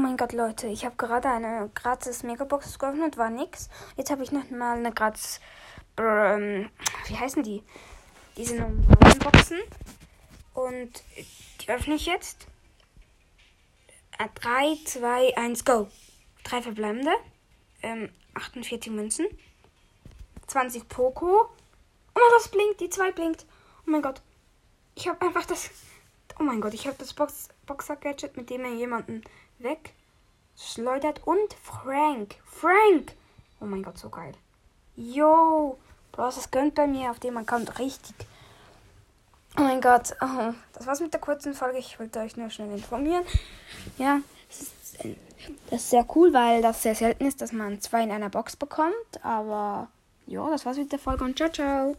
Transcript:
mein Gott, Leute, ich habe gerade eine gratis Megabox geöffnet, war nix. Jetzt habe ich noch mal eine gratis, ähm, wie heißen die? Diese normalen Boxen. Und die öffne ich jetzt. 3, 2, 1, go. Drei verbleibende. Ähm, 48 Münzen. 20 Poco. Oh mein Gott, es blinkt. Die 2 blinkt. Oh mein Gott. Ich habe einfach das. Oh mein Gott, ich habe das Box Boxer-Gadget, mit dem er jemanden wegschleudert. Und Frank. Frank! Oh mein Gott, so geil. Yo! Bros, es gönnt bei mir auf dem Account richtig. Oh mein Gott. Oh, das war's mit der kurzen Folge. Ich wollte euch nur schnell informieren. Ja, das ist, das ist sehr cool, weil das sehr selten ist, dass man zwei in einer Box bekommt. Aber ja, das war's mit der Folge und ciao, ciao.